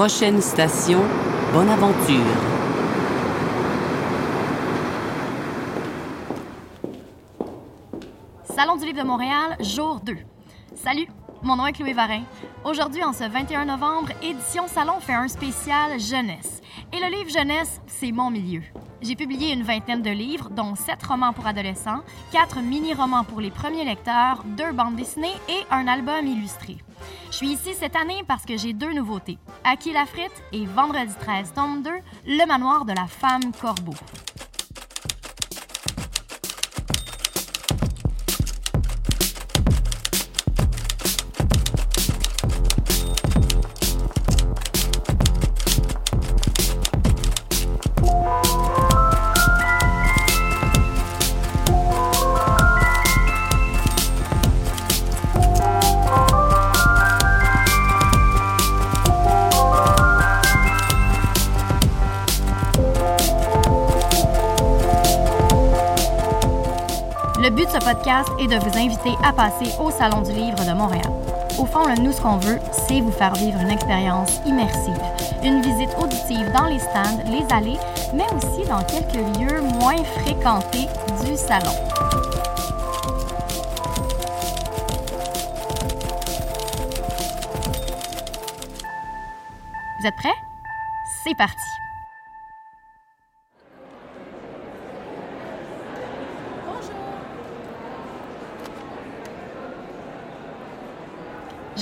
Prochaine station, bonne aventure. Salon du livre de Montréal, jour 2. Salut, mon nom est Chloé Varin. Aujourd'hui, en ce 21 novembre, Édition Salon fait un spécial jeunesse. Et le livre jeunesse, c'est mon milieu. J'ai publié une vingtaine de livres, dont sept romans pour adolescents, quatre mini-romans pour les premiers lecteurs, deux bandes dessinées et un album illustré. Je suis ici cette année parce que j'ai deux nouveautés. Aki la frite et Vendredi 13, tome 2, Le manoir de la femme corbeau. Le but de ce podcast est de vous inviter à passer au Salon du Livre de Montréal. Au fond, nous, ce qu'on veut, c'est vous faire vivre une expérience immersive, une visite auditive dans les stands, les allées, mais aussi dans quelques lieux moins fréquentés du salon. Vous êtes prêts? C'est parti!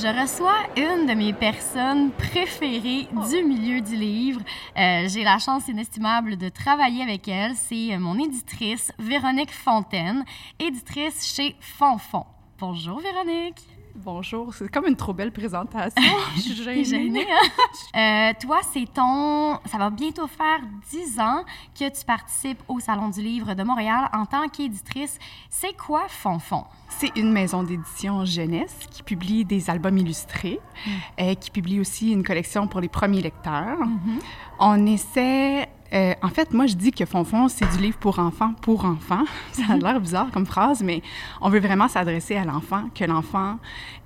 Je reçois une de mes personnes préférées du milieu du livre. Euh, J'ai la chance inestimable de travailler avec elle. C'est mon éditrice, Véronique Fontaine, éditrice chez Fonfon. Bonjour Véronique. Bonjour, c'est comme une trop belle présentation. Je suis T'es gênée, hein? Euh, toi, c'est ton... Ça va bientôt faire dix ans que tu participes au Salon du livre de Montréal en tant qu'éditrice. C'est quoi Fonfon? C'est une maison d'édition jeunesse qui publie des albums illustrés, euh, qui publie aussi une collection pour les premiers lecteurs. On essaie... euh, en fait, moi, je dis que Fonfon, c'est du livre pour enfants, pour enfants. Ça a l'air bizarre comme phrase, mais on veut vraiment s'adresser à l'enfant, que l'enfant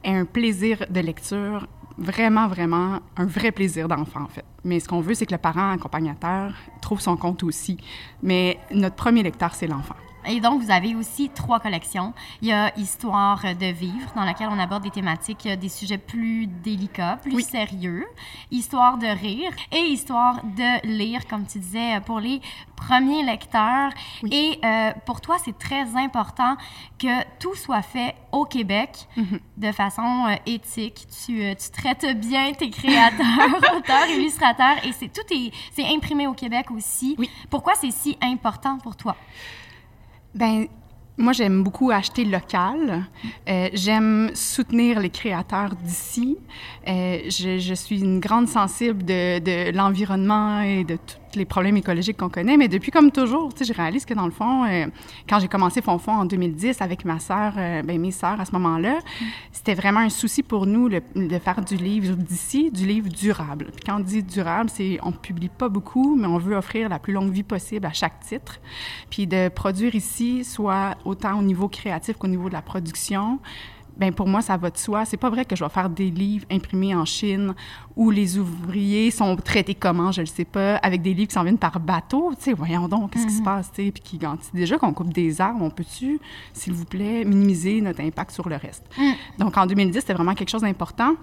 ait un plaisir de lecture vraiment, vraiment un vrai plaisir d'enfant, en fait. Mais ce qu'on veut, c'est que le parent accompagnateur trouve son compte aussi. Mais notre premier lecteur, c'est l'enfant. Et donc, vous avez aussi trois collections. Il y a Histoire de vivre, dans laquelle on aborde des thématiques, euh, des sujets plus délicats, plus Oui. sérieux. Histoire de rire et Histoire de lire, comme tu disais, pour les premiers lecteurs. Et euh, pour toi, c'est très important que tout soit fait au Québec de façon euh, éthique. Tu, euh, tu traites bien tes créateurs, auteurs, illustrateurs, et c'est tout est, imprimé au Québec aussi. Oui. Pourquoi c'est si important pour toi? Ben, moi, j'aime beaucoup acheter local. Euh, j'aime soutenir les créateurs d'ici. Euh, je, suis une grande sensible de, de l'environnement et de tous les problèmes écologiques qu'on connaît. Mais depuis, comme toujours, je réalise que dans le fond, euh, quand j'ai commencé Fonfon en 2010 avec ma sœur, euh, ben, mes sœurs à ce moment-là, c'était vraiment un souci pour nous le- de faire du livre d'ici, du livre durable. Puis quand on dit durable, c'est on publie pas beaucoup, mais on veut offrir la plus longue vie possible à chaque titre. Puis de produire ici, soit autant au niveau créatif qu'au niveau de la production, ben pour moi, ça va de soi. C'est pas vrai que je vais faire des livres imprimés en Chine où les ouvriers sont traités comment, je le sais pas, avec des livres qui s'en viennent par bateau. Tu sais, voyons donc, qu'est-ce qui se passe, tu sais, puis qui, déjà qu'on coupe des arbres, on peut-tu, s'il vous plaît, minimiser notre impact sur le reste? Donc, en 2010, c'était vraiment quelque chose d'important.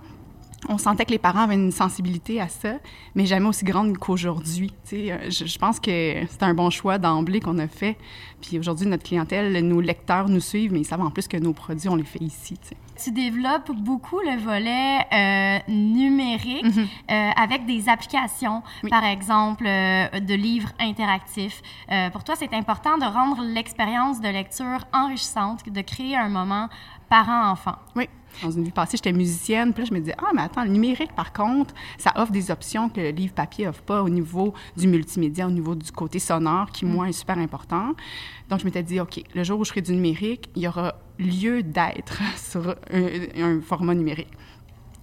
On sentait que les parents avaient une sensibilité à ça, mais jamais aussi grande qu'aujourd'hui. Euh, je, je pense que c'est un bon choix d'emblée qu'on a fait. Puis aujourd'hui, notre clientèle, nos lecteurs nous suivent, mais ils savent en plus que nos produits, on les fait ici. tu développes beaucoup le volet euh, numérique euh, avec des applications, Oui. par exemple euh, de livres interactifs. Pour toi, c'est important de rendre l'expérience de lecture enrichissante, de créer un moment parent-enfant. Oui. Dans une vie passée, j'étais musicienne. Puis là, je me disais, ah, mais attends, le numérique, par contre, ça offre des options que le livre papier offre pas au niveau du multimédia, au niveau du côté sonore, qui, moi, est super important. Donc, je m'étais dit, OK, le jour où je ferai du numérique, il y aura lieu d'être sur un, un format numérique.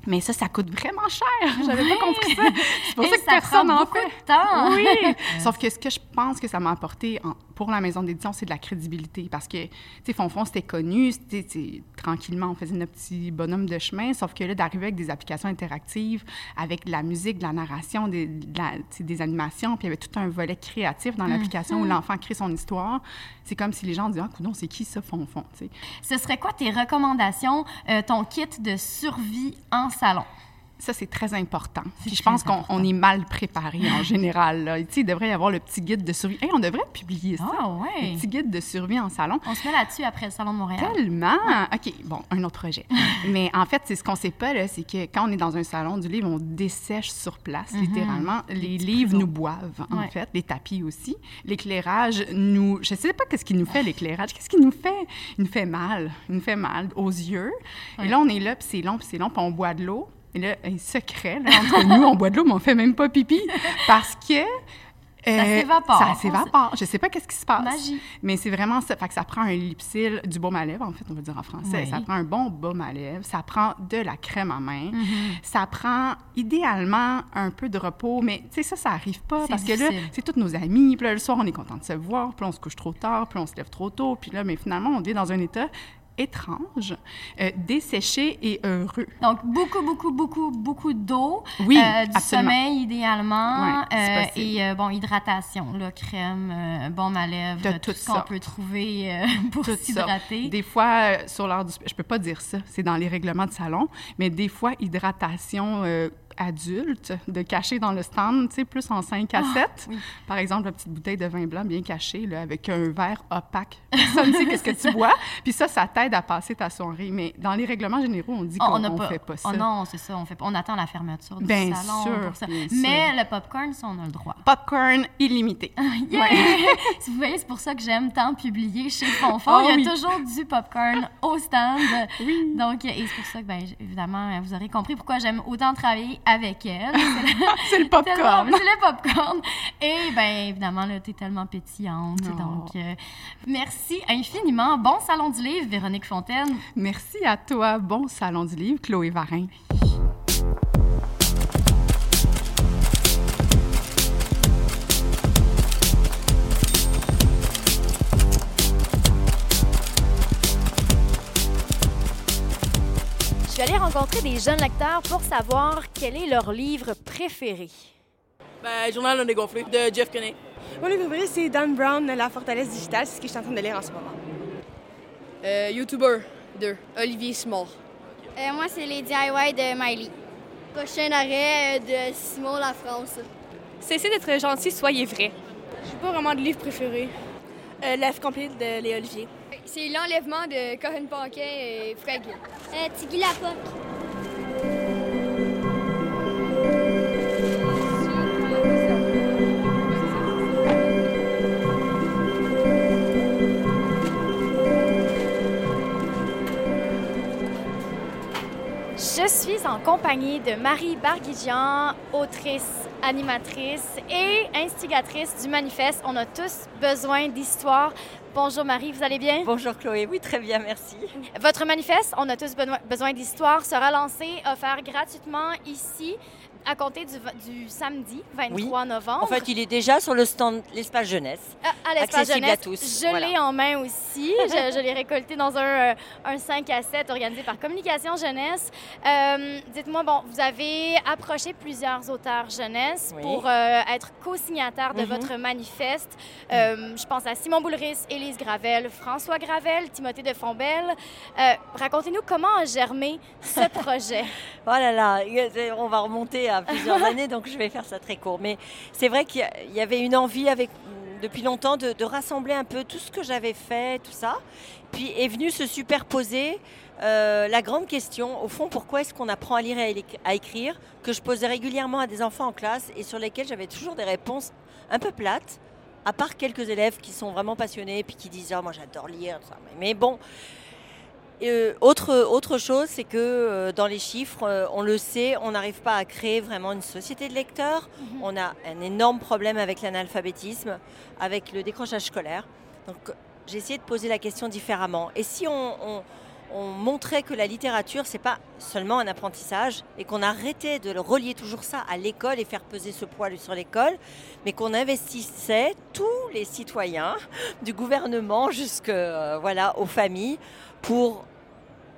Mais ça, ça coûte vraiment cher. J'avais pas compris ça. C'est pour Et ça que ça personne prend en beaucoup fait. de temps. Oui. Sauf que ce que je pense que ça m'a apporté en pour la maison d'édition, c'est de la crédibilité. Parce que, tu sais, Fonfon, c'était connu, c'était tranquillement, on faisait notre petit bonhomme de chemin, sauf que là, d'arriver avec des applications interactives, avec de la musique, de la narration, des, des animations, puis il y avait tout un volet créatif dans l'application où Mhm. l'enfant crée son histoire, c'est comme si les gens disaient, ah, coudonc, c'est qui ça, Fonfon, tu sais? Ce serait quoi tes recommandations, euh, ton kit de survie en salon? Ça, c'est très important. Puis je pense qu'on est mal préparé en général. là. Tu sais, il devrait y avoir le petit guide de survie. Hey, on devrait publier ça. Ah ouais. Le petit guide de survie en salon. On se met là-dessus après le Salon de Montréal. Tellement! OK, bon, un autre projet. Mais en fait, c'est ce qu'on sait pas, là, c'est que quand on est dans un salon du livre, on dessèche sur place, littéralement. Les livres nous boivent, en Ouais. fait, les tapis aussi. L'éclairage nous... Je sais pas qu'est-ce qui nous fait, l'éclairage. Qu'est-ce qui nous fait? Il nous fait mal. Il nous fait mal aux yeux. Et là, on est là, puis c'est long, puis c'est long, puis on boit de l'eau. Et là, un secret, là, entre nous, on boit de l'eau, mais on fait même pas pipi parce que... euh, s'évapore. Ça s'évapore. Je sais pas qu'est-ce qui se passe. Magie. Mais c'est vraiment ça. Fait que ça prend un lipsil, du baume à lèvres, en fait, on va dire en français. Oui. Ça prend un bon baume à lèvres. Ça prend de la crème à main. Mm-hmm. Ça prend idéalement un peu de repos. Mais tu sais, ça, ça arrive pas. Parce que là, c'est tous nos amis. Puis là, le soir, on est content de se voir. Puis on se couche trop tard. Puis on se lève trop tôt. Puis là, mais finalement, on devient dans un état étrange, euh, desséché et heureux. Donc, beaucoup, beaucoup, beaucoup, beaucoup d'eau. Oui, euh, du absolument. sommeil, idéalement. Ouais, euh, et, euh, bon, hydratation, là, crème, baume à lèvres, De tout ce qu'on peut trouver pour s'hydrater. Des fois, sur l'heure du... Je peux pas dire ça, c'est dans les règlements de salon, mais des fois, hydratation adulte, de cacher dans le stand, tu sais, plus en 5 à 7. Ah, oui. Par exemple, une petite bouteille de vin blanc bien cachée, là, avec un verre opaque. Personne ne sait qu'est-ce que tu bois? Puis ça, ça t'aide à passer ta soirée. Mais dans les règlements généraux, on dit Oh, qu'on pas, fait pas ça. Oh non, c'est ça, on fait. On attend la fermeture du Bien salon sûr, pour ça. bien Mais sûr. le popcorn, ça, on a le droit. Popcorn illimité. Yeah! Ouais. Si vous voyez, c'est pour ça que j'aime tant publier chez Fonfon. Oh Il y a oui. toujours du popcorn au stand. Oui. Donc, et c'est pour ça que, bien, évidemment, vous aurez compris pourquoi j'aime autant travailler avec elle. C'est le popcorn. C'est le popcorn. Et bien, évidemment, là, t'es tellement pétillante. Oh. Donc, euh, merci infiniment. Bon salon du livre, Véronique Fontaine. Merci à toi. Bon salon du livre, Chloé Varin. Rencontrer des jeunes lecteurs pour savoir quel est leur livre préféré. Ben, Journal non dégonflé de Jeff Kenney. Mon livre préféré, c'est Dan Brown, La forteresse digitale. C'est ce que je suis en train de lire en ce moment. Euh, YouTuber de Olivier Small. Euh, moi, c'est les DIY de Miley. Prochain arrêt euh, de Simon La France. Cessez d'être gentil, soyez vrai. Je n'ai pas vraiment de livre préféré. Euh, L'œuvre complet de Léa Olivier. C'est l'enlèvement de Corinne Paquet et Fred Gill. Euh, Tigui Lapoque. Je suis en compagnie de Marie Barguigian, autrice, animatrice et instigatrice du manifeste On a tous besoin d'histoire. Bonjour Marie, vous allez bien? Bonjour Chloé, oui très bien, merci. Votre manifeste On a tous besoin d'histoire sera lancé, offert gratuitement ici à compter du, samedi 23 novembre. En fait, il est déjà sur le stand l'espace jeunesse. à, à l'espace accessible jeunesse. à tous, Je voilà. l'ai en main aussi. je je l'ai récolté dans un, euh, un 5 à 7 organisé par Communication Jeunesse. Euh, Dites-moi, bon, vous avez approché plusieurs auteurs jeunesse Oui. pour euh, être co-signataires de Mhm. votre manifeste. Euh, je pense à Simon Boulris, Élise Gravel, François Gravel, Timothée de Fombelle. Euh, Racontez-nous comment a germé ce projet. Oh là là, on va remonter à plusieurs années, donc je vais faire ça très court. Mais c'est vrai qu'il y avait une envie avec, depuis longtemps de, de rassembler un peu tout ce que j'avais fait, tout ça. Puis est venu se superposer euh, la grande question, au fond, pourquoi est-ce qu'on apprend à lire et à éc- à écrire, que je posais régulièrement à des enfants en classe et sur lesquels j'avais toujours des réponses un peu plates, à part quelques élèves qui sont vraiment passionnés puis qui disent Ah, moi j'adore lire. Mais bon, euh, autre, autre chose, c'est que euh, dans les chiffres, euh, on le sait, on n'arrive pas à créer vraiment une société de lecteurs. On a un énorme problème avec l'analphabétisme, avec le décrochage scolaire. Donc j'ai essayé de poser la question différemment. Et si on, on- on montrait que la littérature, c'est pas seulement un apprentissage et qu'on arrêtait de relier toujours ça à l'école et faire peser ce poids sur l'école, mais qu'on investissait tous les citoyens, du gouvernement jusque euh, voilà aux familles, pour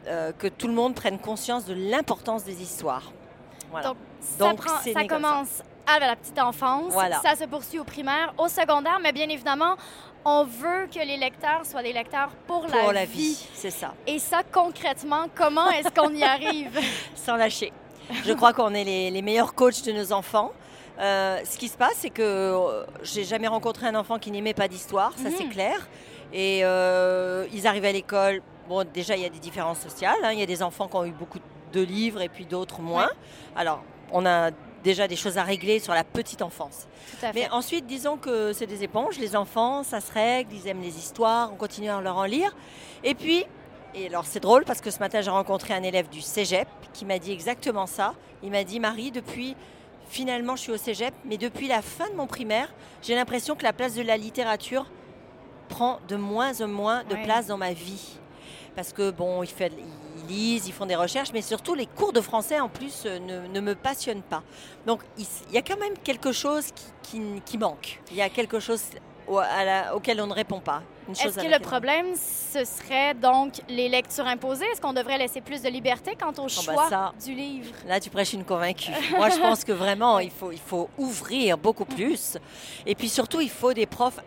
euh, que tout le monde prenne conscience de l'importance des histoires. Voilà. Donc, ça, commence à la petite enfance, ça se poursuit au primaire, au secondaire, mais bien évidemment, on veut que les lecteurs soient des lecteurs pour, pour la, vie. C'est ça. Et ça, concrètement, comment est-ce qu'on y arrive? Sans lâcher. Je crois qu'on est les, meilleurs coachs de nos enfants. Euh, ce qui se passe, c'est que euh, j'ai jamais rencontré un enfant qui n'aimait pas d'histoire, ça c'est mhm. clair. Et euh, ils arrivent à l'école. Bon, déjà, il y a des différences sociales. Hein. Il y a des enfants qui ont eu beaucoup de livres et puis d'autres moins. Alors, on a déjà des choses à régler sur la petite enfance. Mais ensuite, disons que c'est des éponges. Les enfants, ça se règle, ils aiment les histoires, on continue à leur en lire. Et puis, et alors c'est drôle parce que ce matin, j'ai rencontré un élève du cégep qui m'a dit exactement ça. Il m'a dit, Marie, depuis, finalement, je suis au cégep, mais depuis la fin de mon primaire, j'ai l'impression que la place de la littérature prend de moins en moins de place dans ma vie. Parce que, bon, il fait, lisent, ils font des recherches, mais surtout les cours de français en plus euh, ne, me passionnent pas. Donc il, y a quand même quelque chose qui, manque. Il y a quelque chose auquel on ne répond pas. Est-ce que le problème, ce serait donc les lectures imposées? Est-ce qu'on devrait laisser plus de liberté quant au oh, bah choix du livre? Là, tu prêches une convaincue. Moi, je pense que vraiment, il faut, il faut ouvrir beaucoup plus. Et puis surtout, il faut des profs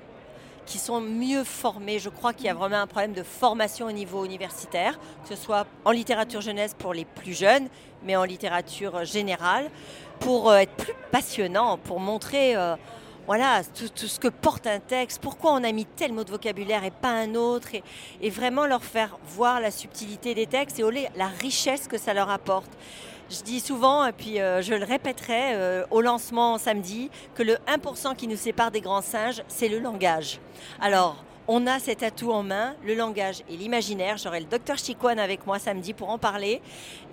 qui sont mieux formés. Je crois qu'il y a vraiment un problème de formation au niveau universitaire, que ce soit en littérature jeunesse pour les plus jeunes, mais en littérature générale, pour euh, être plus passionnant, pour montrer euh, voilà, tout, ce que porte un texte, pourquoi on a mis tel mot de vocabulaire et pas un autre, et, vraiment leur faire voir la subtilité des textes et la richesse que ça leur apporte. Je dis souvent, et puis euh, je le répéterai euh, au lancement samedi, que le 1% qui nous sépare des grands singes, c'est le langage. Alors, on a cet atout en main, le langage et l'imaginaire. J'aurai le docteur Chiquan avec moi samedi pour en parler.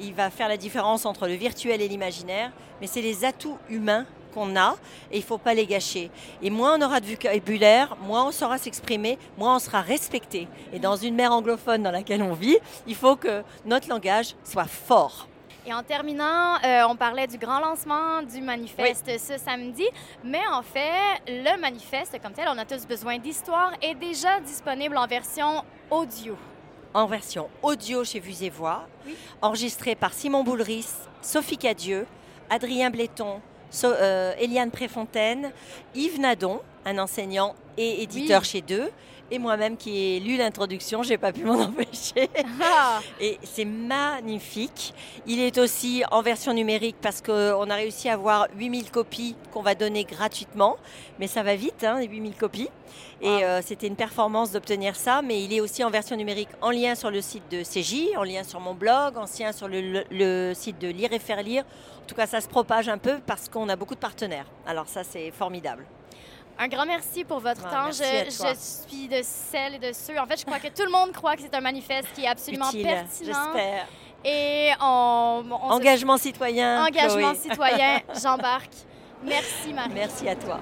Il va faire la différence entre le virtuel et l'imaginaire, mais c'est les atouts humains qu'on a et il ne faut pas les gâcher. Et moins on aura de vocabulaire, moins on saura s'exprimer, moins on sera respecté. Et dans une mer anglophone dans laquelle on vit, il faut que notre langage soit fort. Et en terminant, euh, on parlait du grand lancement du manifeste ce samedi, mais en fait, le manifeste comme tel, on a tous besoin d'histoire, est déjà disponible en version audio. En version audio chez Vues et Voix, enregistré par Simon Boulris, Sophie Cadieux, Adrien Bléton, euh, Eliane Préfontaine, Yves Nadon, un enseignant et éditeur chez deux, et moi-même qui ai lu l'introduction, j'ai pas pu m'en empêcher. Ah. Et c'est magnifique. Il est aussi en version numérique parce qu'on a réussi à avoir 8000 copies qu'on va donner gratuitement. Mais ça va vite, hein, les 8000 copies. Et euh, c'était une performance d'obtenir ça, mais il est aussi en version numérique en lien sur le site de CJ, en lien sur mon blog, en lien sur le, le site de Lire et Faire Lire. En tout cas, ça se propage un peu parce qu'on a beaucoup de partenaires. Alors ça, c'est formidable. Un grand merci pour votre temps. Je, suis de celles et de ceux. En fait, je crois que tout le monde croit que c'est un manifeste qui est absolument pertinent. J'espère. Et on, engagement citoyen. Engagement citoyen. J'embarque. Merci Marie. Merci à toi.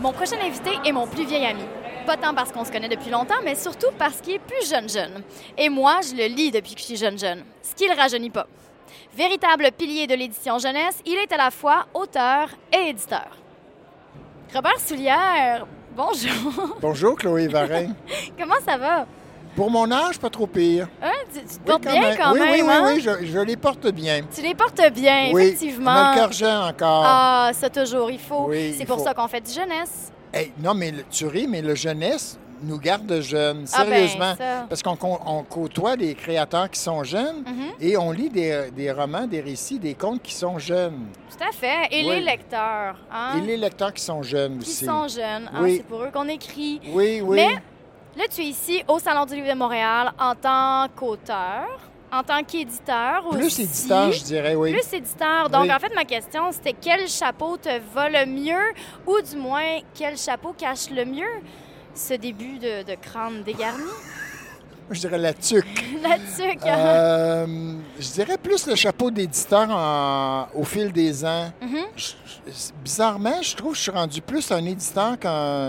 Mon prochain invité est mon plus vieil ami. Pas tant parce qu'on se connaît depuis longtemps, mais surtout parce qu'il est plus jeune-jeune. Et moi, je le lis depuis que je suis jeune-jeune, ce qui le rajeunit pas. Véritable pilier de l'édition jeunesse, il est à la fois auteur et éditeur. Robert Soulière, bonjour. Bonjour, Chloé Varin. Comment ça va? Pour mon âge, pas trop pire. Hein? Tu, te portes bien quand même, Oui, oui, hein? oui, je, les porte bien. Tu les portes bien, oui, effectivement. On a le cœur jeune encore. Ah, ça toujours, il faut. C'est pour ça qu'on fait du jeunesse non, mais tu ris, mais le jeunesse nous garde jeunes, ah, ben, sérieusement. parce qu'on côtoie des créateurs qui sont jeunes mhm. et on lit des, romans, des récits, des contes qui sont jeunes. Tout à fait. Et les lecteurs. Hein? Et les lecteurs qui sont jeunes aussi. Qui sont jeunes. Hein, oui. C'est pour eux qu'on écrit. Oui, oui. Mais là, tu es ici au Salon du Livre de Montréal en tant qu'auteur en tant qu'éditeur aussi. Plus éditeur, je dirais, oui. Plus éditeur. Donc, en fait, ma question, c'était quel chapeau te va le mieux ou du moins, quel chapeau cache le mieux ce début de, crâne dégarni? je dirais la tuque. la tuque. Euh, je dirais plus le chapeau d'éditeur au fil des ans. Mm-hmm. bizarrement, je trouve que je suis rendu plus un éditeur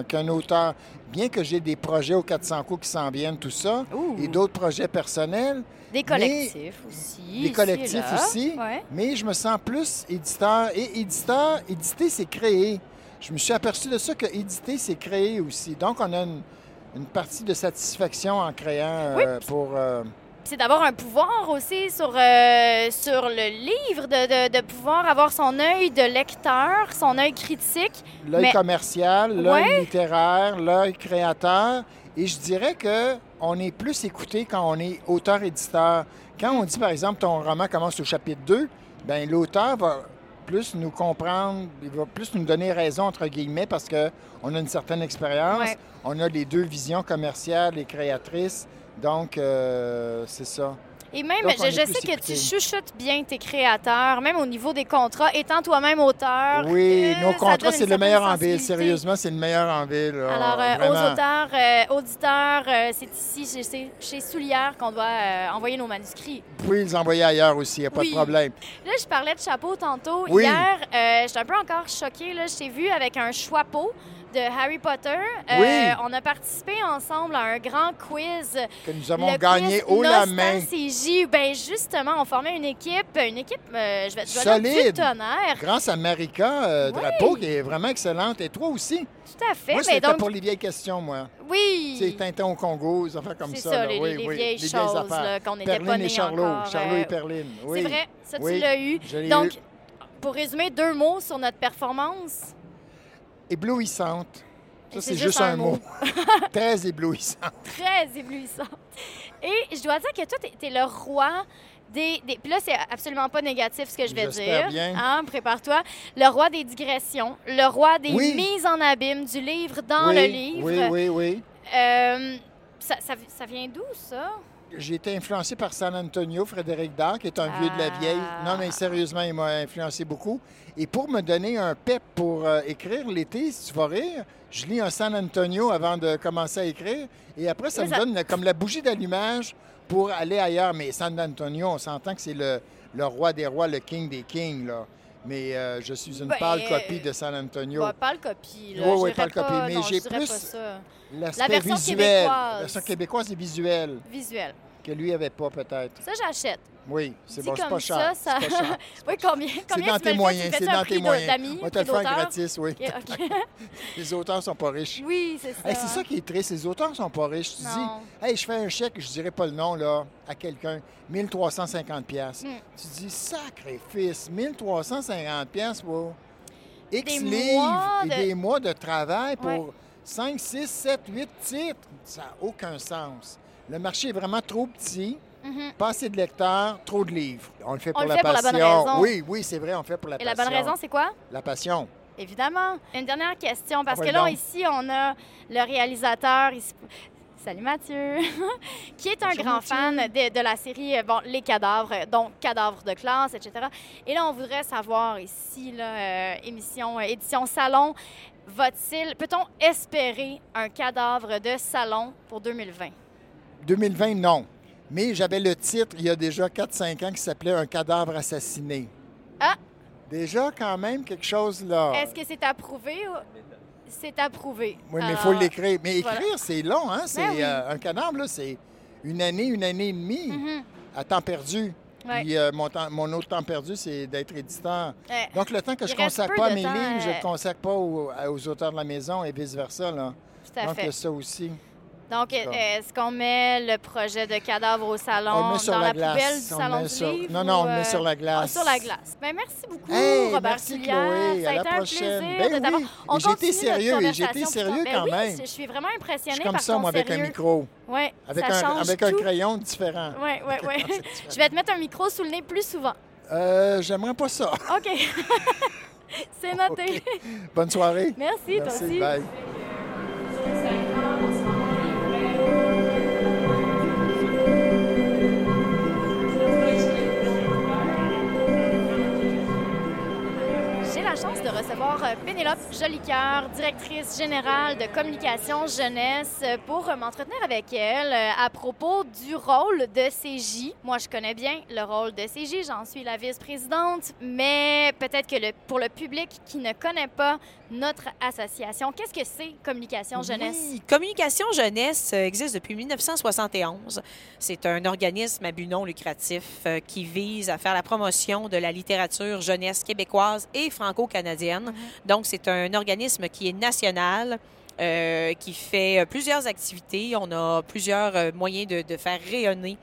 qu'un auteur. Bien que j'ai des projets aux 400 coups qui s'en viennent, tout ça, et d'autres projets personnels. Des collectifs aussi. Des collectifs aussi. Mais je me sens plus éditeur. Et éditeur, éditer, c'est créer. Je me suis aperçu de ça que éditer, c'est créer aussi. Donc, on a une, partie de satisfaction en créant euh, pour. Euh, c'est d'avoir un pouvoir aussi sur, euh, sur le livre, de, de, pouvoir avoir son œil de lecteur, son œil critique. L'œil commercial, l'œil littéraire, l'œil créateur. Et je dirais que on est plus écouté quand on est auteur-éditeur. Quand on dit, par exemple, ton roman commence au chapitre 2, ben l'auteur va plus nous comprendre, il va plus nous donner raison, entre guillemets, parce qu'on a une certaine expérience. On a les deux visions commerciales et créatrices. Donc, euh, c'est ça. Et même, je, sais que tu chuchotes bien tes créateurs, même au niveau des contrats, étant toi-même auteur. Oui, nos contrats, c'est le meilleur en ville. Sérieusement, c'est le meilleur en ville. Alors, euh, aux auteurs, euh, auditeurs, c'est ici, chez, chez Soulière, qu'on doit envoyer nos manuscrits. Pouvez les envoyer ailleurs aussi, il n'y a pas de problème. Là, je parlais de chapeau tantôt. Hier, j'étais un peu encore choquée. Là, je t'ai vu avec un chapeau de Harry Potter. Euh, on a participé ensemble à un grand quiz. Que nous avons gagné haut la main. Ben justement, on formait une équipe, une équipe, euh, je vais te Solide. tonnerre. Grâce à Marika euh, Drapeau, qui est vraiment excellente. Et toi aussi. Tout à fait. Moi, c'était donc... pour les vieilles questions, moi. Oui. C'est Tintin au Congo, des affaires comme ça. C'est ça, les, oui, les, oui. vieilles choses qu'on n'était pas nés et Charlot. encore. Charlot et Perline. C'est vrai, ça, tu l'as eu. Donc, pour résumer, deux mots sur notre performance éblouissante. Ça, c'est juste, un, mot. Très éblouissante. Très éblouissante. Et je dois dire que toi, tu es, le roi des, Puis là, c'est absolument pas négatif ce que je vais dire. Bien. Hein, prépare-toi. Le roi des digressions, le roi des mises en abîme du livre dans le livre. Oui, oui, oui. Euh, ça, ça, vient d'où, ça? J'ai été influencé par San Antonio, Frédéric Dard, qui est un vieux de la vieille. Non, mais sérieusement, il m'a influencé beaucoup. Et pour me donner un pep pour euh, écrire l'été, si tu vas rire, je lis un San Antonio avant de commencer à écrire. Et après, ça me donne comme la bougie d'allumage pour aller ailleurs. Mais San Antonio, on s'entend que c'est le, roi des rois, le king des kings, là. Mais euh, je suis une ben, pâle copie de San Antonio. Pas pâle copie, là. Oui, oui, pâle copie. Mais j'ai plus l'aspect visuel. La version québécoise est visuelle. Visuelle. Que lui avait pas, peut-être. Ça, j'achète. Oui, c'est bon, c'est pas, cher. Ça, pas cher. oui, combien, combien C'est dans tes moyens, c'est dans tes moyens. On va te le faire gratis, oui. les auteurs sont pas riches. Oui, c'est ça. c'est ça qui est triste, les auteurs sont pas riches. Tu dis, hey, je fais un chèque, je dirais pas le nom, là, à quelqu'un, 1350 pièces. Hmm. Tu dis, sacrifice, 1350 pièces pour X livres et des mois de travail pour 5, 6, 7, 8 titres. Ça n'a aucun sens. Le marché est vraiment trop petit. Mhm. Pas assez de lecteurs, trop de livres. On le fait pour, la, passion. Oui, oui, c'est vrai, on le fait pour la passion. Et la bonne raison, c'est quoi? La passion. Évidemment. Une dernière question, parce que là, ici, on a le réalisateur. Salut Mathieu, qui est un grand fan de, la série euh, bon, Les cadavres, donc Cadavres de classe, etc. Et là, on voudrait savoir ici, là, euh, émission, euh, édition salon, va-t-il, peut-on espérer un cadavre de salon pour 2020? 2020, non. Mais j'avais le titre il y a déjà 4-5 ans qui s'appelait Un cadavre assassiné. Ah! Déjà, quand même, quelque chose là. Est-ce que c'est approuvé ou. C'est approuvé? Oui, mais il faut l'écrire. Mais écrire, c'est long, hein? C'est, ben euh, un cadavre, là, c'est une année, une année et demie mm-hmm. à temps perdu. Puis euh, mon, mon, autre temps perdu, c'est d'être éditeur. Donc, le temps que je ne consacre pas à mes livres, je ne le euh, consacre pas aux, aux, auteurs de la maison et vice-versa. Là. Tout à Donc, il y a ça aussi. Donc, est-ce qu'on met le projet de cadavre au salon dans la, poubelle du salon du livre? Non, non, on le met sur la glace. Ah, sur la glace. Bien, merci beaucoup, Robert merci, Chloé. Ça a été un prochaine. plaisir ben oui. On été sérieux, j'ai été sérieux ben quand même. je suis vraiment impressionnée je suis comme par ça, moi, avec un micro. Oui, avec un, Avec un crayon différent. Oui, oui, oui. je vais te mettre un micro sous le nez plus souvent. Euh, j'aimerais pas ça. OK. C'est noté. Bonne soirée. Merci, toi aussi. Bye. De recevoir euh, Pénélope Jolicoeur, directrice générale de communication jeunesse, pour m'entretenir avec elle à propos du rôle de CJ. Moi, je connais bien le rôle de CJ, j'en suis la vice-présidente, mais peut-être que le, pour le public qui ne connaît pas notre association, qu'est-ce que c'est Communication Jeunesse? Oui, Communication Jeunesse existe depuis 1971. C'est un organisme à but non lucratif euh, qui vise à faire la promotion de la littérature jeunesse québécoise et franco-canadienne. Mm-hmm. Donc, c'est un organisme qui est national. Euh, qui fait plusieurs activités. On a plusieurs euh, moyens de, de faire rayonner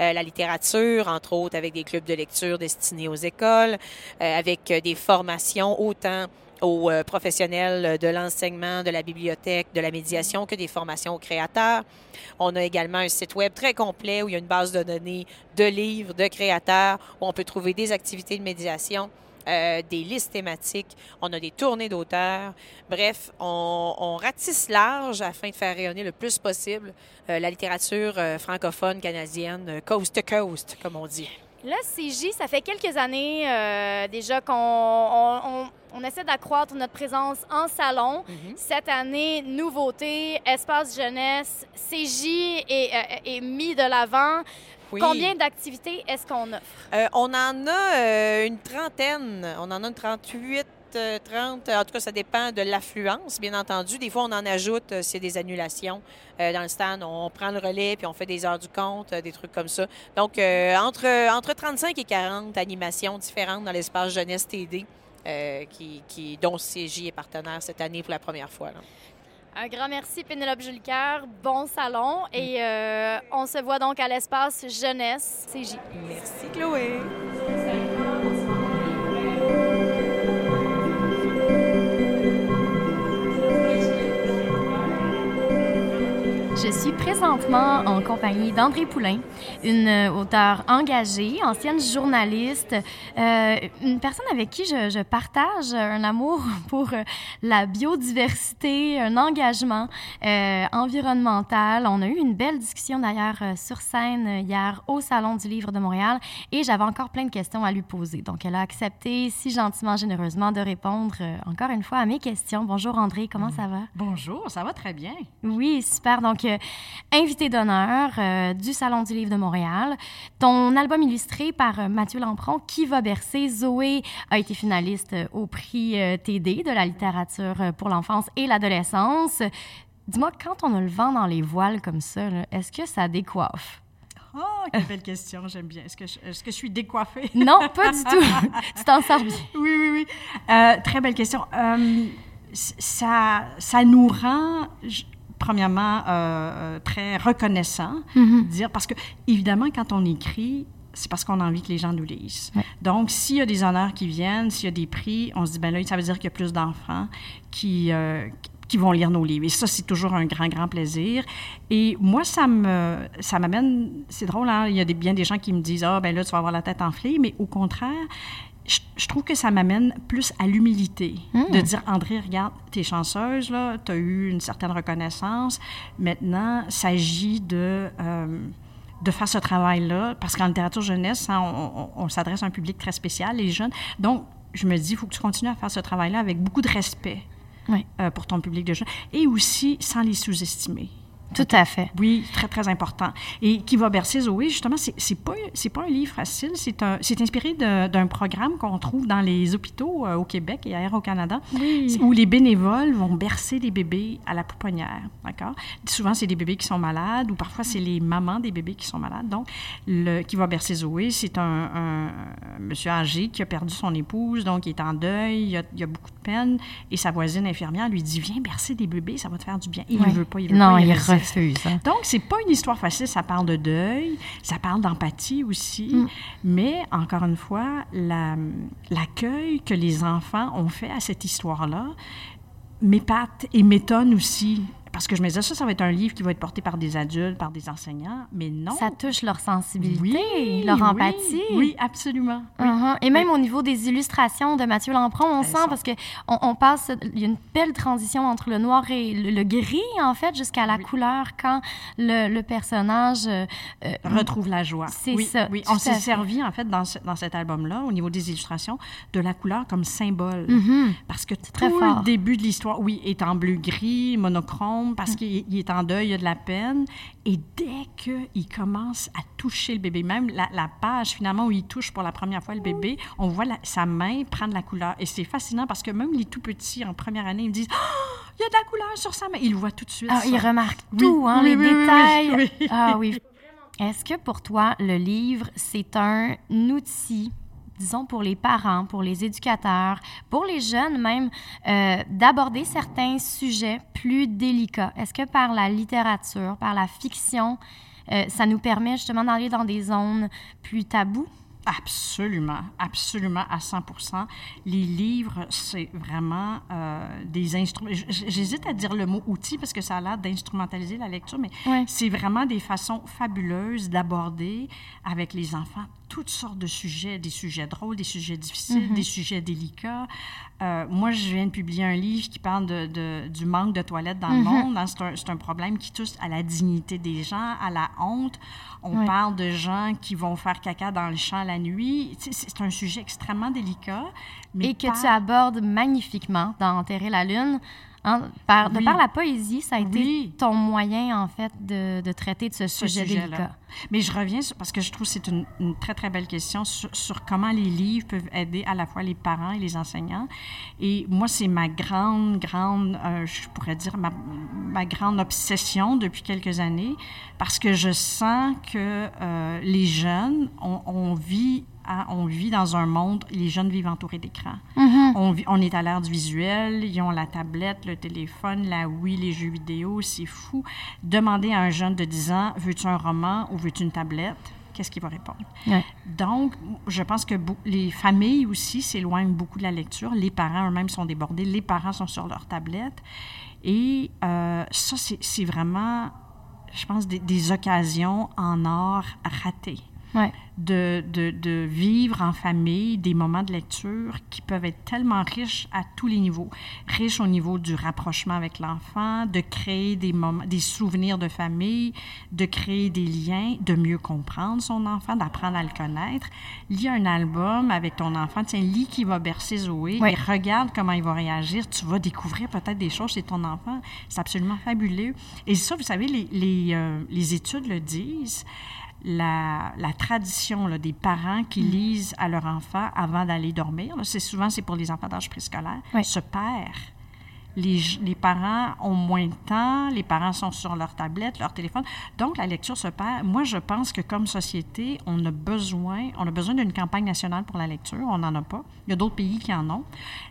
euh, la littérature, entre autres avec des clubs de lecture destinés aux écoles, euh, avec des formations autant aux euh, professionnels de l'enseignement, de la bibliothèque, de la médiation que des formations aux créateurs. On a également un site web très complet où il y a une base de données de livres, de créateurs, où on peut trouver des activités de médiation. Euh, des listes thématiques, on a des tournées d'auteurs. Bref, on, ratisse large afin de faire rayonner le plus possible euh, la littérature francophone canadienne, coast to coast, comme on dit. Là, CJ, ça fait quelques années déjà qu'on on essaie d'accroître notre présence en salon. Mhm. Cette année, nouveauté, espace jeunesse, CJ est, euh, mis de l'avant. Combien d'activités est-ce qu'on offre? Euh, on en a euh, une trentaine. On en a une 38. 30, en tout cas, ça dépend de l'affluence, bien entendu. Des fois, on en ajoute, c'est des annulations. dans le stand, on prend le relais, puis on fait des heures du compte, des trucs comme ça. Donc, entre, entre 35 et 40 animations différentes dans l'espace jeunesse TD. Euh, qui, qui, dont CJ est partenaire cette année pour la première fois. Un grand merci, Pénélope Julicaire. Bon salon. Et euh, on se voit donc à l'espace jeunesse CJ. Merci, Chloé. Je suis présentement en compagnie d'André Poulain, une euh, auteure engagée, ancienne journaliste, euh, une personne avec qui je, partage un amour pour euh, la biodiversité, un engagement environnemental. On a eu une belle discussion d'ailleurs sur scène hier au Salon du Livre de Montréal et j'avais encore plein de questions à lui poser. Donc elle a accepté si gentiment, généreusement de répondre encore une fois à mes questions. Bonjour André, comment ça va? Bonjour, ça va très bien. Oui, super. Donc invité d'honneur euh, du Salon du Livre de Montréal. Ton album illustré par euh, Mathieu Lampron, Qui va bercer? Zoé a été finaliste euh, au prix TD de la littérature pour l'enfance et l'adolescence. Dis-moi, quand on a le vent dans les voiles comme ça, est-ce que ça décoiffe? Oh, quelle belle question, j'aime bien. Est-ce que, je, est-ce que je suis décoiffée? Non, pas du tout. tu t'en sors bien. Oui, oui, oui. très belle question. ça, ça nous rend, premièrement, euh, euh, très reconnaissant, mm-hmm. dire, parce que, évidemment, quand on écrit, c'est parce qu'on a envie que les gens nous lisent. Donc, s'il y a des honneurs qui viennent, s'il y a des prix, on se dit, ben là, ça veut dire qu'il y a plus d'enfants qui, euh, qui vont lire nos livres. Et ça, c'est toujours un grand, grand plaisir. Et moi, ça me, ça m'amène, c'est drôle, hein? il y a des, bien des gens qui me disent, ah, ben là, tu vas avoir la tête enflée, mais au contraire, je, trouve que ça m'amène plus à l'humilité, hmm. de dire, André, regarde, tu es chanceuse, là, tu as eu une certaine reconnaissance. Maintenant, il s'agit de, euh, de faire ce travail-là, parce qu'en littérature jeunesse, hein, on, s'adresse à un public très spécial, les jeunes. Donc, je me dis, il faut que tu continues à faire ce travail-là avec beaucoup de respect euh, pour ton public de jeunes, et aussi sans les sous-estimer. Tout à fait. Oui, très, très important. Et qui va bercer Zoé, justement, c'est, pas, pas un livre facile. C'est, inspiré d'un programme qu'on trouve dans les hôpitaux euh, au Québec et ailleurs au Canada, où les bénévoles vont bercer des bébés à la pouponnière. D'accord? Souvent, c'est des bébés qui sont malades ou parfois, c'est les mamans des bébés qui sont malades. Donc, le, qui va bercer Zoé, c'est un, un, monsieur âgé qui a perdu son épouse, donc il est en deuil, il a, il a beaucoup de peine, et sa voisine infirmière lui dit Viens bercer des bébés, ça va te faire du bien. il ne veut pas, il veut non, pas. Il donc, c'est pas une histoire facile. Ça parle de deuil, ça parle d'empathie aussi. Mm. Mais, encore une fois, l'accueil que les enfants ont fait à cette histoire-là m'épate et m'étonne aussi parce que je me disais, ça, ça va être un livre qui va être porté par des adultes, par des enseignants, mais non. Ça touche leur sensibilité, leur empathie. Oui, absolument. Uh-huh. Et même au niveau des illustrations de Mathieu Lampron, on sent, parce qu'on on passe, il y a une belle transition entre le noir et le, gris, en fait, jusqu'à la couleur quand le, personnage... Euh, euh, Retrouve la joie. C'est ça. Oui, on s'est servi, en fait, dans, dans cet album-là, au niveau des illustrations, de la couleur comme symbole. Mm-hmm. Parce que tout très le début de l'histoire, oui, est en bleu-gris, monochrome, parce qu'il est en deuil, il a de la peine. Et dès qu'il commence à toucher le bébé, même la, page finalement où il touche pour la première fois le bébé, on voit sa main prendre la couleur. Et c'est fascinant parce que même les tout petits en première année, ils me disent oh, il y a de la couleur sur sa main. Ils le voient tout de suite. Ah, ils remarquent tout, hein, les détails. ah oui. Est-ce que pour toi, le livre, c'est un outil? Disons, pour les parents, pour les éducateurs, pour les jeunes même, euh, d'aborder certains sujets plus délicats? Est-ce que par la littérature, par la fiction, euh, ça nous permet justement d'aller dans des zones plus tabous? Absolument, absolument à 100% Les livres, c'est vraiment euh, des instruments. J'hésite à dire le mot outil parce que ça a l'air d'instrumentaliser la lecture, mais c'est vraiment des façons fabuleuses d'aborder avec les enfants toutes sortes de sujets, des sujets drôles, des sujets difficiles, mm-hmm. des sujets délicats. Euh, moi, je viens de publier un livre qui parle de, du manque de toilettes dans le mm-hmm. monde. Hein. C'est un, problème qui touche à la dignité des gens, à la honte. On parle de gens qui vont faire caca dans le champ la nuit. C'est un sujet extrêmement délicat. Mais Et que tu abordes magnifiquement dans Enterrer la Lune. Hein, par, De par la poésie, ça a été ton moyen, en fait, de, de traiter de ce, sujet délicat. Mais je reviens parce que je trouve que c'est une, très, très belle question sur, comment les livres peuvent aider à la fois les parents et les enseignants. Et moi, c'est ma grande, grande, euh, je pourrais dire, ma, ma, grande obsession depuis quelques années parce que je sens que euh, les jeunes, on, on vit on vit dans un monde, les jeunes vivent entourés d'écrans. Mm-hmm. on, on, est à l'ère du visuel, ils ont la tablette, le téléphone, la Wii, les jeux vidéo, c'est fou. Demandez à un jeune de 10 ans, veux-tu un roman ou veux-tu une tablette? Qu'est-ce qu'il va répondre? Donc, je pense que les familles aussi s'éloignent beaucoup de la lecture. Les parents eux-mêmes sont débordés. Les parents sont sur leur tablette. Et euh, ça, c'est vraiment, je pense, des, des occasions en or ratées de, de, de, vivre en famille des moments de lecture qui peuvent être tellement riches à tous les niveaux. Riches au niveau du rapprochement avec l'enfant, de créer des, moments, des souvenirs de famille, de créer des liens, de mieux comprendre son enfant, d'apprendre à le connaître. Lis un album avec ton enfant, tiens, lis qui va bercer Zoé et regarde comment il va réagir. Tu vas découvrir peut-être des choses chez ton enfant. C'est absolument fabuleux. Et ça, vous savez, les, les, euh, les études le disent la, tradition des parents qui mm. lisent à leur enfant avant d'aller dormir, c'est souvent c'est pour les enfants d'âge préscolaire, se perd les, les, parents ont moins de temps, les parents sont sur leur tablette, leur téléphone. Donc, la lecture se perd. Moi, je pense que comme société, on a besoin, on a besoin d'une campagne nationale pour la lecture. On n'en a pas. Il y a d'autres pays qui en ont.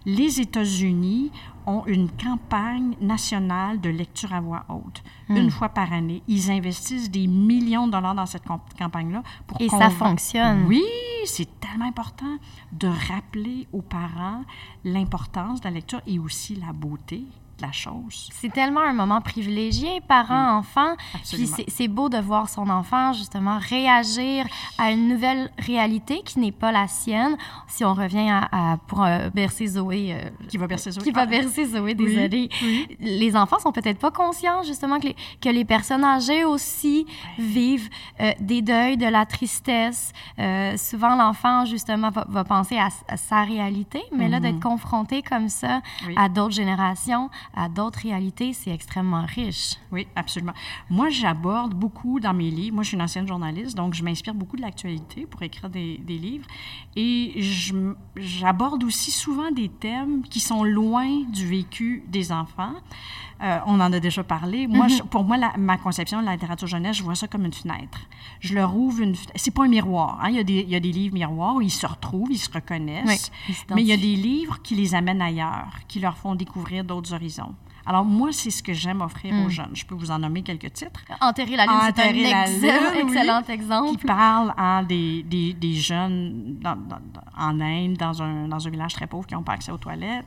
Les États-Unis ont une campagne nationale de lecture à voix haute, hmm. une fois par année. Ils investissent des millions de dollars dans cette campagne-là. pour Et ça fonctionne. Oui, c'est tellement important de rappeler aux parents l'importance de la lecture et aussi la beauté la chose. C'est tellement un moment privilégié, parent-enfant. Puis c'est beau de voir son enfant, justement, réagir à une nouvelle réalité qui n'est pas la sienne. Si on revient à, pour euh, bercer Zoé. Euh, qui va bercer Zoé. Qui va bercer Zoé, désolée. Les enfants sont peut-être pas conscients, justement, que les, que les personnes âgées aussi vivent euh, des deuils, de la tristesse. souvent, l'enfant, justement, va, penser à, sa réalité, mais là, d'être mm-hmm. confronté comme ça à d'autres générations, à d'autres réalités, c'est extrêmement riche. Oui, absolument. Moi, j'aborde beaucoup dans mes livres, moi je suis une ancienne journaliste, donc je m'inspire beaucoup de l'actualité pour écrire des, des livres, et j'aborde aussi souvent des thèmes qui sont loin du vécu des enfants. Euh, on en a déjà parlé. Moi, mhm. pour moi, ma conception de la littérature jeunesse, je vois ça comme une fenêtre. Je leur ouvre une C'est pas un miroir. Hein. Il, y a des, il, y a des, livres miroirs où ils se retrouvent, ils se reconnaissent. mais il y a des livres qui les amènent ailleurs, qui leur font découvrir d'autres horizons. Alors, moi, c'est ce que j'aime offrir aux Mm. jeunes. Je peux vous en nommer quelques titres. Enterrer la lune, c'est un excellent, oui, exemple. Qui parle à des, des, des jeunes dans- dans- dans- en Inde, dans un, dans un village très pauvre qui n'ont pas accès aux toilettes.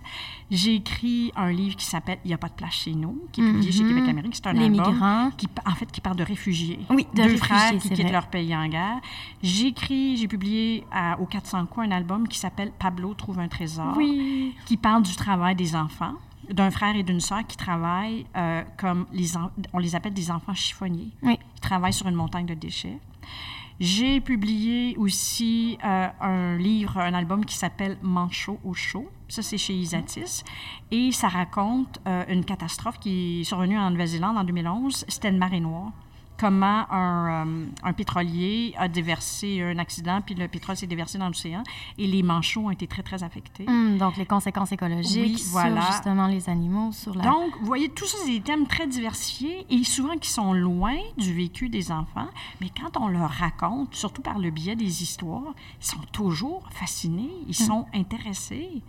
J'ai écrit un livre qui s'appelle Il n'y a pas de place chez nous, qui est publié chez Mhm. Québec Amérique. C'est un Les album migrants. qui, en fait, qui parle de réfugiés. Oui, de Deux réfugiés, frères qui quittent vrai. leur pays en guerre. J'ai écrit, j'ai publié à- au 400 coups un album qui s'appelle Pablo trouve un trésor, Oui. qui parle du travail des enfants d'un frère et d'une sœur qui travaillent euh, comme les en- on les appelle des enfants chiffonniers. Oui. Ils travaillent sur une montagne de déchets. J'ai publié aussi euh, un livre, un album qui s'appelle Manchot au chaud. Ça, c'est chez Isatis. Et ça raconte euh, une catastrophe qui est survenue en Nouvelle-Zélande en 2011. C'était une marée noire. Comment un, euh, un pétrolier a déversé un accident, puis le pétrole s'est déversé dans l'océan, et les manchots ont été très, très affectés. Hum, donc, les conséquences écologiques Oui, sur voilà. justement les animaux, sur la... Donc, vous voyez, c'est des thèmes très diversifiés et souvent qui sont loin du vécu des enfants, mais quand on leur raconte, surtout par le biais des histoires, ils sont toujours fascinés, ils sont intéressés.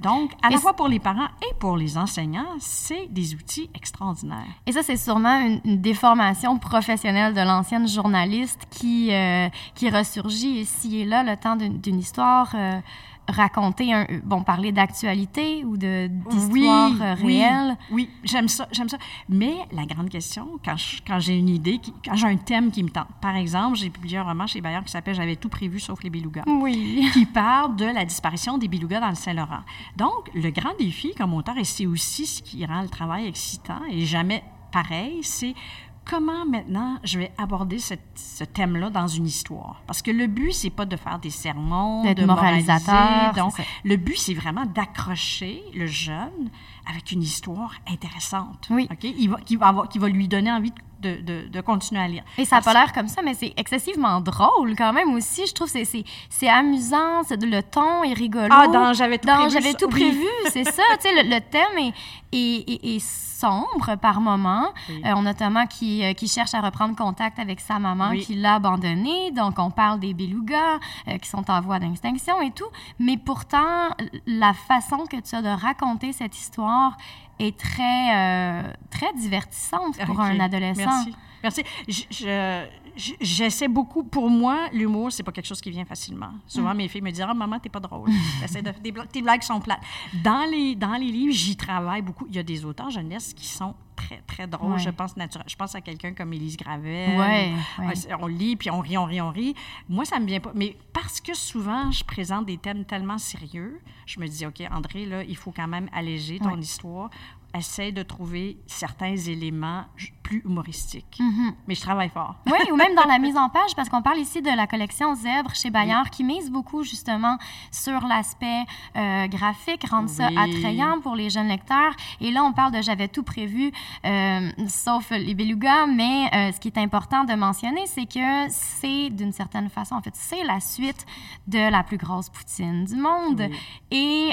Donc, à Et la fois pour les parents et pour les enseignants, c'est des outils extraordinaires. Et ça, c'est sûrement une, une déformation professionnelle de l'ancienne journaliste qui, euh, qui ressurgit ici et là le temps d'une histoire. euh, raconter un bon parler d'actualité ou de d'histoire euh, oui, réelle Oui, j'aime ça, j'aime ça. Mais la grande question, quand je- quand j'ai une idée, qui- quand j'ai un thème qui me tente. Par exemple, j'ai publié un roman chez Bayard qui s'appelle J'avais tout prévu sauf les belugas. Oui. Qui parle de la disparition des belugas dans le Saint-Laurent. Donc, le grand défi comme auteur, et c'est aussi ce qui rend le travail excitant et jamais pareil, c'est comment maintenant je vais aborder cette- ce thème-là dans une histoire? Parce que le but, c'est pas de faire des sermons, de moralisateur, moraliser. Donc, le but, c'est vraiment d'accrocher le jeune avec une histoire intéressante. Oui. OK? Il va, qui, va avoir- qui va lui donner envie de, de- de continuer à lire. Et ça n'a pas l'air comme ça, mais c'est excessivement drôle quand même aussi. Je trouve que c'est- amusant, c'est le ton est rigolo. Ah, dans J'avais tout Dans prévu, J'avais tout prévu, c'est ça. Tu sais, le, le thème est, est, est- est sombre par moments. Oui. Euh, on a Thomas qui, euh, qui cherche à reprendre contact avec sa maman Oui. qui l'a abandonné. Donc, on parle des belugas euh, qui sont en voie d'extinction et tout. Mais pourtant, la façon que tu as de raconter cette histoire est très, très divertissante pour un adolescent. Merci. Merci. Je- je- je- J'essaie beaucoup. Pour moi, l'humour, c'est pas quelque chose qui vient facilement. Souvent, Mm. mes filles me disent Ah, maman, t'es pas drôle. De- des tes blagues sont plates. Dans les, dans les livres, j'y travaille beaucoup. Il y a des auteurs jeunesse qui sont très, très drôles. Ouais. Je pense naturel. Je pense à quelqu'un comme Élise Gravel. Ouais, On lit, puis on rit, on rit, on rit. Moi, ça me vient pas. Mais parce que souvent, je présente des thèmes tellement sérieux, je me dis OK, André, là, il faut quand même alléger ton histoire. Essaie de trouver certains éléments plus humoristiques. Mhm. Mais je travaille fort. Oui, ou même dans la mise en page, parce qu'on parle ici de la collection Zèbre chez Bayard, qui mise beaucoup justement sur l'aspect euh, graphique, rendre ça attrayant pour les jeunes lecteurs. Et là, on parle de J'avais tout prévu, euh, sauf les belugas, mais euh, ce qui est important de mentionner, c'est que c'est d'une certaine façon, en fait, c'est la suite de la plus grosse poutine du monde. Et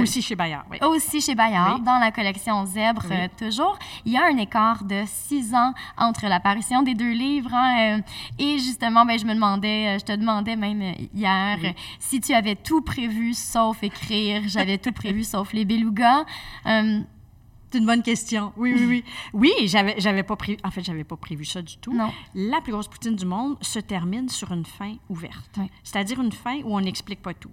Aussi chez Bayard, oui. aussi chez Bayard, dans la collection Zèbre, Oui. euh, toujours. Il y a un écart de six ans entre l'apparition des deux livres. hein, euh, et justement, ben, je me demandais, euh, je te demandais même hier Oui. si tu avais tout prévu sauf écrire. J'avais tout prévu sauf les belugas. C'est une bonne question. Oui, oui, oui. Oui, j'avais, j'avais pas prévu. En fait, j'avais pas prévu ça du tout. Non. La plus grosse poutine du monde se termine sur une fin ouverte. Oui. C'est-à-dire une fin où on n'explique pas tout.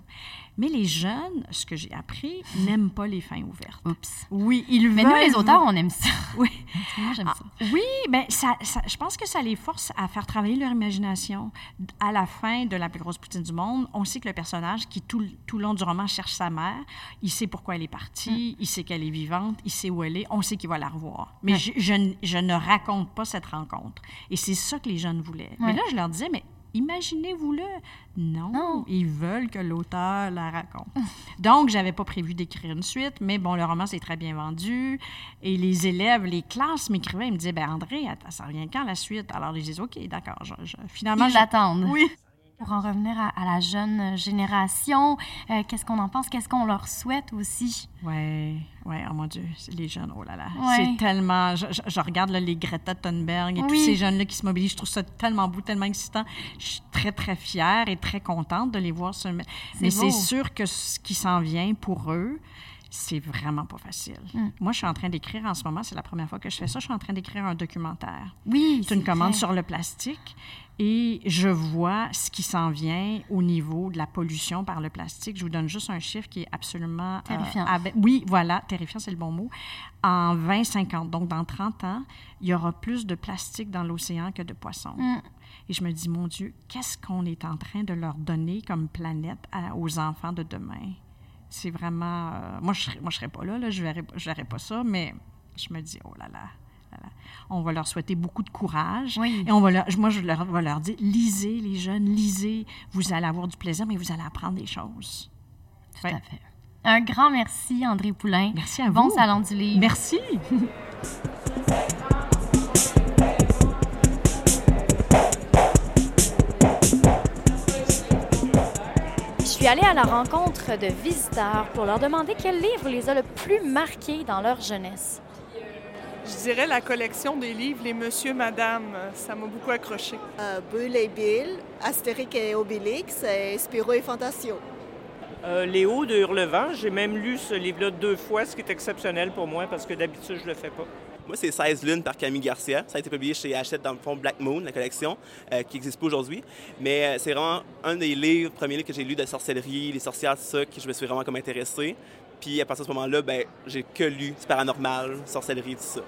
Mais les jeunes, ce que j'ai appris, n'aiment pas les fins ouvertes. oups. Oui, ils Mais nous, veulent- les auteurs, on aime ça. Oui. Moi, j'aime Ah, ça. oui, ben ça, ça- je pense que ça les force à faire travailler leur imagination. À la fin de La plus grosse poutine du monde, on sait que le personnage qui, tout, le- tout le long du roman, cherche sa mère, il sait pourquoi elle est partie, il sait qu'elle est vivante, il sait où elle on sait qu'il va la revoir. Mais Ouais. je, je ne- je ne raconte pas cette rencontre. Et c'est ça que les jeunes voulaient. Mais là, je leur disais, mais imaginez-vous-le. Non, Non. ils veulent que l'auteur la raconte. Donc, j'avais pas prévu d'écrire une suite, mais bon, le roman s'est très bien vendu. Et les élèves, les classes m'écrivaient, ils me disaient, ben André, ça revient quand la suite? Alors, je disais, OK, d'accord. je- je- finalement, Ils l'attendent. Oui. Pour en revenir à, à la jeune génération, euh, qu'est-ce qu'on en pense? Qu'est-ce qu'on leur souhaite aussi? Oui, oui, oh mon Dieu, les jeunes, oh là là. Ouais. C'est tellement. Je, je- je regarde là, les Greta Thunberg et tous Oui. ces jeunes-là qui se mobilisent. Je trouve ça tellement beau, tellement excitant. Je suis très, très fière et très contente de les voir se mettre. Mais c'est sûr que ce qui s'en vient pour eux, c'est vraiment pas facile. Mm. Moi, je suis en train d'écrire en ce moment, c'est la première fois que je fais ça, je suis en train d'écrire un documentaire. Oui. C'est une commande sur le plastique et je vois ce qui s'en vient au niveau de la pollution par le plastique. Je vous donne juste un chiffre qui est absolument... Euh, terrifiant. oui, voilà, terrifiant, c'est le bon mot. En 2050, donc dans 30 ans, il y aura plus de plastique dans l'océan que de poissons. Mm. Et je me dis, mon Dieu, qu'est-ce qu'on est en train de leur donner comme planète aux enfants de demain? C'est vraiment. Euh, moi, je ne serais pas là, là je ne verrais, je pas ça, mais je me dis, oh là là. On va leur souhaiter beaucoup de courage. Et on va leur, moi, je leur, vais leur dire lisez, les jeunes, lisez. Vous allez avoir du plaisir, mais vous allez apprendre des choses. Tout à fait. Un grand merci, André Poulain. Merci à vous. Bon salon du livre. Merci. suis allée à la rencontre de visiteurs pour leur demander quel livre les a le plus marqués dans leur jeunesse. Je dirais la collection des livres Les Monsieur, Madame. Ça m'a beaucoup accroché. Euh, Bull et Bill, Astérix et Obélix, et Spiro et Fantasio. Euh, Léo de Hurlevent, j'ai même lu ce livre-là deux fois, ce qui est exceptionnel pour moi parce que d'habitude, je le fais pas. C'est 16 lunes par Camille Garcia. Ça a été publié chez Hachette dans le fond Black Moon, la collection, euh, qui n'existe pas aujourd'hui. Mais euh, c'est vraiment un des livres, premiers livres que j'ai lu de sorcellerie, les sorcières, tout ça, que je me suis vraiment comme intéressé. Puis à partir de ce moment-là, ben, j'ai que lu du paranormal, sorcellerie, tout ça.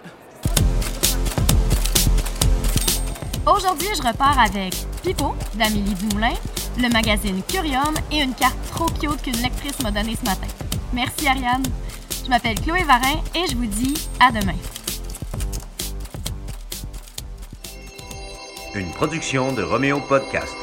Aujourd'hui, je repars avec Pipo d'Amélie Dumoulin, le magazine Curium et une carte trop cute qu'une lectrice m'a donnée ce matin. Merci Ariane. Je m'appelle Chloé Varin et je vous dis à demain. Une production de Roméo Podcast.